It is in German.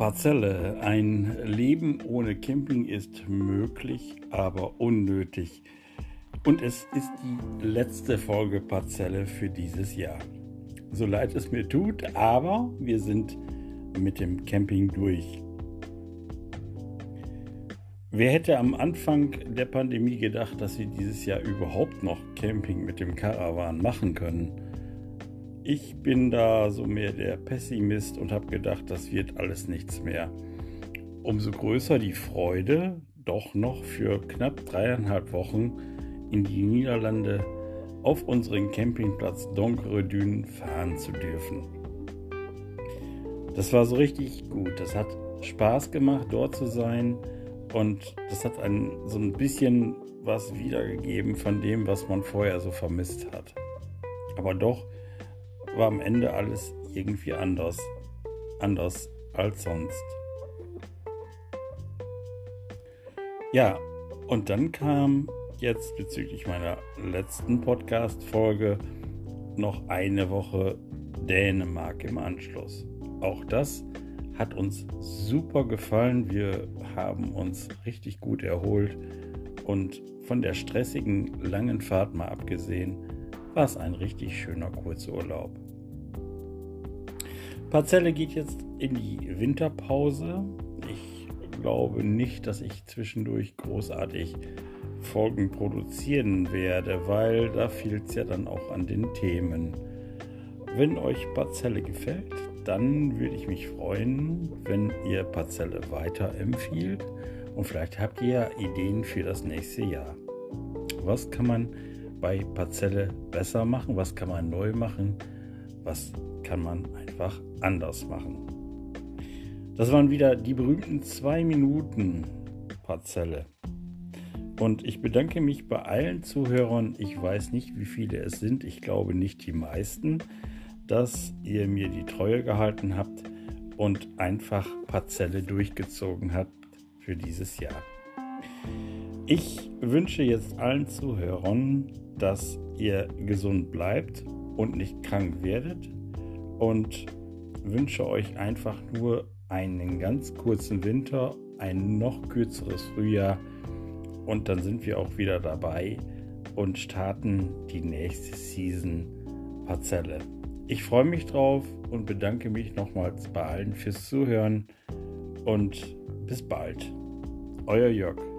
Parzelle. Ein Leben ohne Camping ist möglich, aber unnötig. Und es ist die letzte Folge Parzelle für dieses Jahr. So leid es mir tut, aber wir sind mit dem Camping durch. Wer hätte am Anfang der Pandemie gedacht, dass wir dieses Jahr überhaupt noch Camping mit dem Caravan machen können? Ich bin da so mehr der Pessimist und habe gedacht, das wird alles nichts mehr. Umso größer die Freude, doch noch für knapp dreieinhalb Wochen in die Niederlande auf unseren Campingplatz Donkere Dünen fahren zu dürfen. Das war so richtig gut. Das hat Spaß gemacht, dort zu sein und das hat ein, so ein bisschen was wiedergegeben von dem, was man vorher so vermisst hat. Aber doch war am Ende alles irgendwie anders. Anders als sonst. Ja, und dann kam jetzt bezüglich meiner letzten Podcast-Folge noch eine Woche Dänemark im Anschluss. Auch das hat uns super gefallen. Wir haben uns richtig gut erholt und von der stressigen langen Fahrt mal abgesehen, war es ein richtig schöner Kurzurlaub. Parzelle geht jetzt in die Winterpause. Ich glaube nicht, dass ich zwischendurch großartig Folgen produzieren werde, weil da fehlt es ja dann auch an den Themen. Wenn euch Parzelle gefällt, dann würde ich mich freuen, wenn ihr Parzelle weiterempfiehlt und vielleicht habt ihr Ideen für das nächste Jahr. Was kann man bei Parzelle besser machen? Was kann man neu machen? Was kann man einfach anders machen? Das waren wieder die berühmten zwei Minuten Parzelle. Und ich bedanke mich bei allen Zuhörern. Ich weiß nicht, wie viele es sind. Ich glaube nicht die meisten, dass ihr mir die Treue gehalten habt und einfach Parzelle durchgezogen habt für dieses Jahr. Ich wünsche jetzt allen Zuhörern, dass ihr gesund bleibt und nicht krank werdet und wünsche euch einfach nur einen ganz kurzen Winter, ein noch kürzeres Frühjahr und dann sind wir auch wieder dabei und starten die nächste Season Parzelle. Ich freue mich drauf und bedanke mich nochmals bei allen fürs Zuhören und bis bald. Euer Jörg.